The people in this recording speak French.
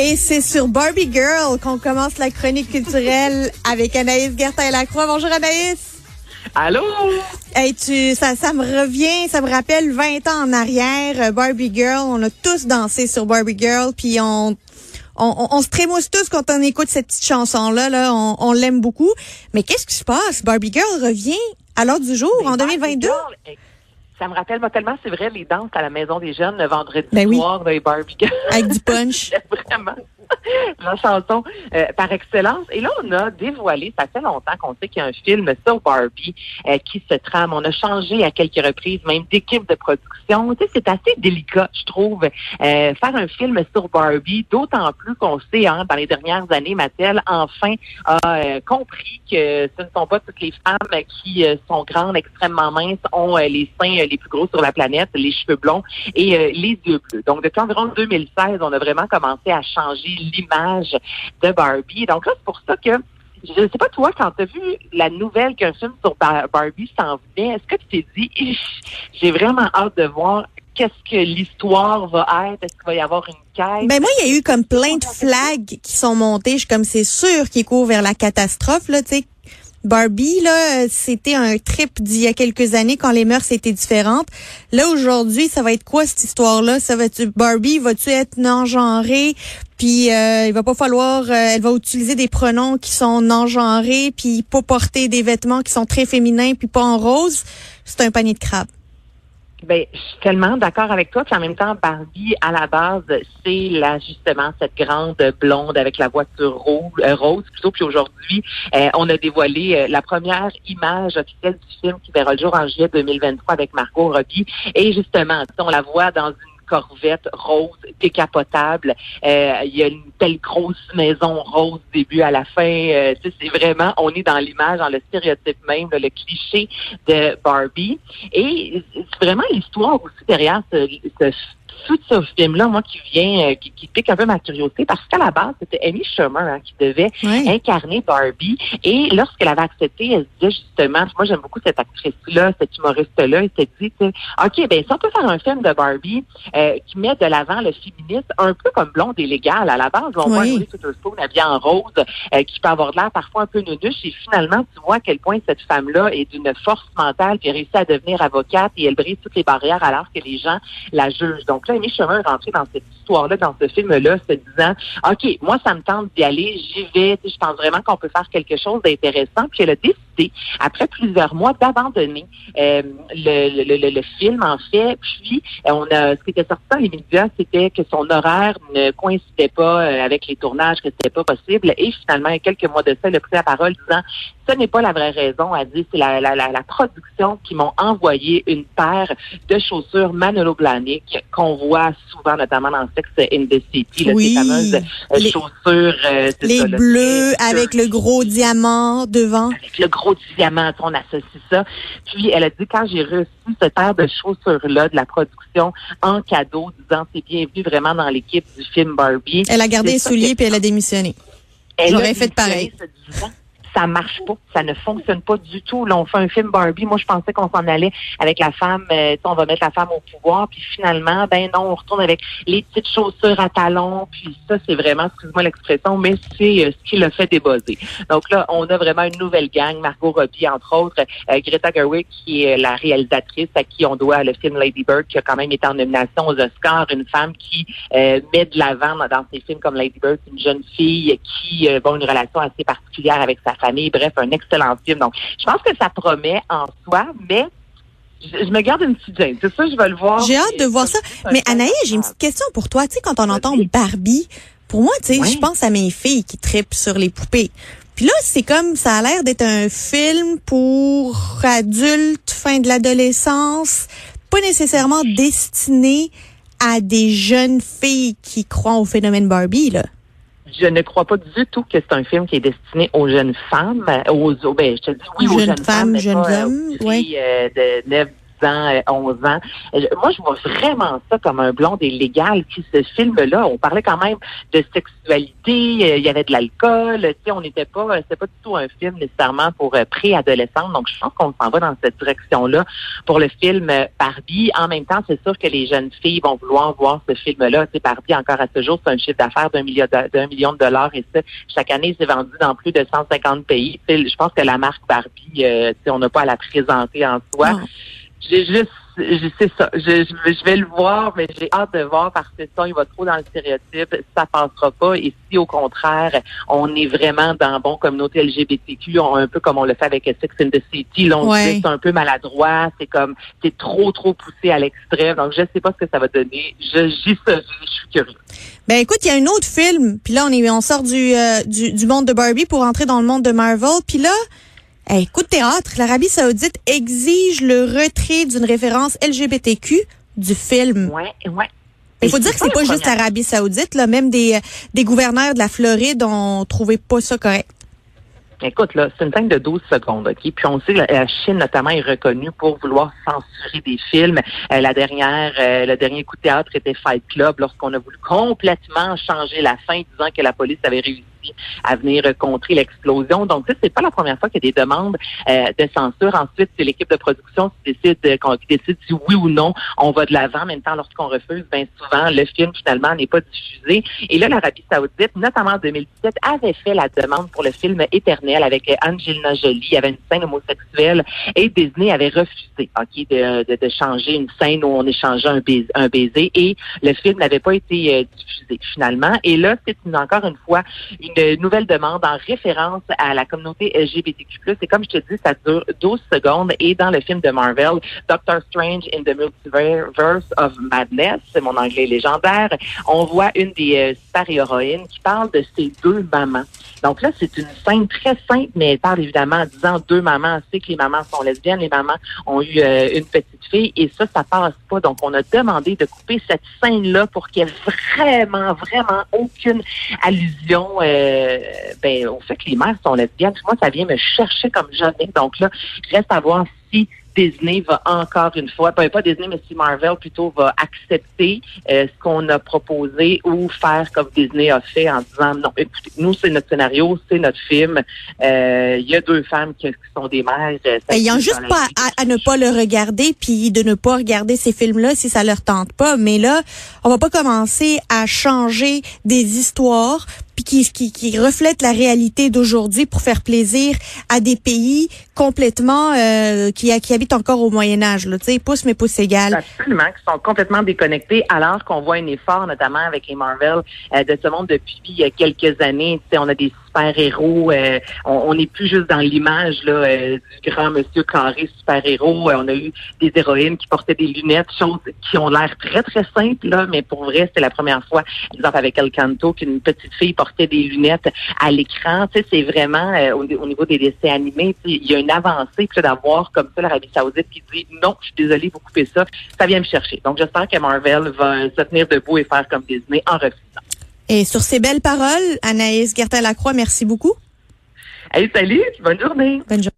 Et c'est sur Barbie Girl qu'on commence la chronique culturelle avec Anaïs Gertin-Lacroix. Bonjour Anaïs. Allô? Hey, tu, ça, ça me revient, ça me rappelle 20 ans en arrière, euh, Barbie Girl. On a tous dansé sur Barbie Girl, puis on, on, on, on se trémousse tous quand on écoute cette petite chanson-là. Là, on, on l'aime beaucoup. Mais qu'est-ce qui se passe? Barbie Girl revient à l'heure du jour, en 2022. Barbie Girl, Ça me rappelle moi, tellement, c'est vrai, les danses à la Maison des Jeunes le vendredi Ben oui. soir dans les Barbie Girl. Avec du punch. Vraiment. La chanson euh, par excellence. Et là, on a dévoilé, ça fait longtemps qu'on sait qu'il y a un film sur Barbie euh, qui se trame. On a changé à quelques reprises, même d'équipe de production. Tu sais, c'est assez délicat, je trouve, euh, faire un film sur Barbie, d'autant plus qu'on sait, hein, dans les dernières années, Mattel, enfin, a euh, compris que ce ne sont pas toutes les femmes qui euh, sont grandes, extrêmement minces, ont euh, les seins les plus gros sur la planète, les cheveux blonds et les yeux bleus. Donc, depuis environ 2016, on a vraiment commencé à changer l'image de Barbie. Donc là, c'est pour ça que je ne sais pas, toi, quand tu as vu la nouvelle qu'un film sur Bar- Barbie s'en venait, est-ce que tu t'es dit, j'ai vraiment hâte de voir qu'est-ce que l'histoire va être? Est-ce qu'il va y avoir une quête? Ben moi, il y a eu comme plein de flags qui sont montées. Je suis comme c'est sûr qu'ils courent vers la catastrophe là, tu sais. Barbie là, c'était un trip d'il y a quelques années quand les mœurs étaient différentes. Là aujourd'hui, ça va être quoi cette histoire-là? Ça va être Barbie, va-tu être non genrée Puis euh, il va pas falloir, euh, elle va utiliser des pronoms qui sont non genrés, puis pas porter des vêtements qui sont très féminins, puis pas en rose. C'est un panier de crabes. Ben, je suis tellement d'accord avec toi. Puis en même temps, Barbie, à la base, c'est là justement cette grande blonde avec la voiture rose, euh, rose plutôt. Puis aujourd'hui, euh, on a dévoilé euh, la première image officielle du film qui verra le jour en juillet 2023 avec Margot Robbie. Et justement, on la voit dans une Corvette rose décapotable. Euh, Il y a une telle grosse maison rose début à la fin. Euh, c'est vraiment, on est dans l'image, dans le stéréotype même, là, le cliché de Barbie. Et c'est vraiment l'histoire aussi derrière ce, ce tout ce film-là, moi, qui vient, euh, qui, qui pique un peu ma curiosité, parce qu'à la base, c'était Amy Schumer hein, qui devait incarner Barbie. Et lorsqu'elle avait accepté, elle se disait justement, moi j'aime beaucoup cette actrice-là, cette humoriste-là, elle s'est dit, OK, ben si on peut faire un film de Barbie euh, qui met de l'avant le féminisme, un peu comme Blonde et Légal, à la base, on voit Oui. Reese Witherspoon habillée en rose, euh, qui peut avoir de l'air parfois un peu nunuche, et finalement, tu vois à quel point cette femme-là est d'une force mentale, puis réussit à devenir avocate, et elle brise toutes les barrières alors que les gens la jugent. Donc là, dans cette histoire-là, dans ce film-là, se disant, OK, moi, ça me tente d'y aller, j'y vais, je pense vraiment qu'on peut faire quelque chose d'intéressant. Puis elle a décidé, après plusieurs mois, d'abandonner euh, le, le, le, le film, en fait. Puis, euh, on a, ce qui était sorti dans les médias, c'était que son horaire ne coïncidait pas euh, avec les tournages, que c'était pas possible. Et finalement, quelques mois de ça, elle a pris la parole disant, ce n'est pas la vraie raison, a dit, c'est la, la, la, la production qui m'ont envoyé une paire de chaussures Manolo Blahnik qu'on voit souvent, notamment dans Sex in the City, là, Oui. ces fameuses euh, Les- chaussures. euh, Les ça, là, bleus avec le gros diamant devant. avec le gros diamant, on associe ça. Puis elle a dit quand j'ai reçu cette paire de chaussures-là de la production en cadeau, disant c'est bienvenu vraiment dans l'équipe du film Barbie. Elle a gardé les souliers puis elle a démissionné. Elle J'aurais fait pareil. Ça marche pas, ça ne fonctionne pas du tout. Là, on fait un film Barbie. Moi, je pensais qu'on s'en allait avec la femme, euh, on va mettre la femme au pouvoir, puis finalement, ben non, on retourne avec les petites chaussures à talons, puis ça, c'est vraiment, excuse-moi l'expression, mais c'est euh, ce qui l'a fait débosser. Donc là, on a vraiment une nouvelle gang, Margot Robbie, entre autres, euh, Greta Gerwig, qui est la réalisatrice à qui on doit le film Lady Bird, qui a quand même été en nomination aux Oscars, une femme qui euh, met de l'avant dans, ses films comme Lady Bird, une jeune fille qui euh, a une relation assez particulière avec sa famille. Bref, un excellent film. Donc, je pense que ça promet en soi, mais je, je me garde une petite gêne. C'est ça, je vais le voir. J'ai hâte de voir ça. Mais Anaïs, j'ai une petite question pour toi. Tu sais, quand on entend Barbie, pour moi, tu sais, je pense à mes filles qui tripent sur les poupées. Puis là, c'est comme, ça a l'air d'être un film pour adultes, fin de l'adolescence, pas nécessairement destiné à des jeunes filles qui croient au phénomène Barbie, là. Je ne crois pas du tout que c'est un film qui est destiné aux jeunes femmes, euh, aux, aux- ben, je te dis oui, aux Jeunes jeunes femmes, mais jeunes euh, hommes, euh, de 9, ans, euh, 11 ans. Euh, Moi, je vois vraiment ça comme un blonde illégal qui ce film-là. On parlait quand même de sexualité, euh, il y avait de l'alcool, tu on n'était pas, euh, c'était pas du tout un film nécessairement pour euh, préadolescentes. Donc, je pense qu'on s'en va dans cette direction-là pour le film euh, Barbie. En même temps, c'est sûr que les jeunes filles vont vouloir voir ce film-là. Tu sais, Barbie, encore à ce jour, c'est un chiffre d'affaires d'un million, de- dollars et ça, chaque année, c'est vendu dans plus de 150 pays. Je pense que la marque Barbie, euh, tu sais, on n'a pas à la présenter en soi. J'ai juste, je sais ça. Je, je, je vais le voir, mais j'ai hâte de voir parce que ça, il va trop dans le stéréotype. Ça passera pas. Et si au contraire, on est vraiment dans bon communauté LGBTQ, on- un peu comme on le fait avec Sex and the City, là, on Ouais. c'est un peu maladroit, c'est comme c'est trop trop poussé à l'extrême. Donc je sais pas ce que ça va donner. Je j'y je suis curieux. Ben écoute, il y a un autre film, puis là on est on sort du, euh, du du monde de Barbie pour entrer dans le monde de Marvel, puis là hey, coup de théâtre, l'Arabie Saoudite exige le retrait d'une référence LGBTQ du film. Ouais, ouais. Il faut dire que c'est la pas juste l'Arabie Saoudite, là, même des euh, des gouverneurs de la Floride ont trouvé pas ça correct. Écoute, là, c'est une scène de 12 secondes, OK? Puis on sait que la- la Chine, notamment, est reconnue pour vouloir censurer des films. Euh, la dernière, euh, le dernier coup de théâtre était Fight Club, lorsqu'on a voulu complètement changer la fin, disant que la police avait réussi à venir contrer l'explosion. Donc, ça, c'est pas la première fois qu'il y a des demandes euh, de censure. Ensuite, c'est l'équipe de production qui décide, euh, qui décide si oui ou non on va de l'avant. En même temps, lorsqu'on refuse, bien souvent, le film, finalement, n'est pas diffusé. Et là, l'Arabie Saoudite, notamment en 2017, avait fait la demande pour le film Éternel avec euh, Angelina Jolie. Il y avait une scène homosexuelle et Disney avait refusé ok, de, de, de changer une scène où on échangeait un baiser, et le film n'avait pas été euh, diffusé finalement. Et là, c'est encore une fois une nouvelle demande en référence à la communauté LGBTQ+. Et comme je te dis, ça dure 12 secondes et dans le film de Marvel, Doctor Strange in the Multiverse of Madness, c'est mon anglais légendaire, on voit une des euh, super-héroïnes qui parle de ses deux mamans. Donc là, c'est une scène très simple, mais elle parle évidemment en disant deux mamans. Sait que les mamans sont lesbiennes, les mamans ont eu euh, une petite fille, et ça, ça passe pas. Donc, on a demandé de couper cette scène-là pour qu'il y ait vraiment, vraiment aucune allusion euh, ben, au fait que les mères sont lesbiennes. Moi, ça vient me chercher comme jamais. Donc là, reste à voir si Disney va encore une fois, ben, pas Disney, mais si Marvel plutôt va accepter euh, ce qu'on a proposé ou faire comme Disney a fait en disant non, écoutez, nous c'est notre scénario, c'est notre film. Euh, Il y a deux femmes qui, sont des mères. euh, ça Ben, juste pas à, à ne pas le regarder puis de ne pas regarder ces films-là si ça leur tente pas. Mais là, on va pas commencer à changer des histoires puis qui, qui, qui reflètent la réalité d'aujourd'hui pour faire plaisir à des pays complètement euh, qui, qui habitent encore au Moyen Âge. Tu sais, pouce mais pouce égal. Absolument, qui sont complètement déconnectés, alors qu'on voit un effort, notamment avec les Marvel, euh, de ce monde depuis euh, quelques années. Tu sais, on a des super-héros, euh, on n'est plus juste dans l'image là euh, du grand monsieur carré super-héros. Euh, on a eu des héroïnes qui portaient des lunettes, choses qui ont l'air très, très simples, là, mais pour vrai, c'était la première fois, exemple avec El Canto, qu'une petite fille portait des lunettes à l'écran. Tu sais, c'est vraiment, euh, au, au niveau des dessins animés, il y a une avancée, d'avoir comme ça l'Arabie Saoudite qui dit non, je suis désolée, vous coupez ça, ça vient me chercher. Donc, j'espère que Marvel va se tenir debout et faire comme Disney en refusant. Et sur ces belles paroles, Anaïs Gertin-Lacroix, merci beaucoup. Hey, salut, bonne journée! Bonne journée.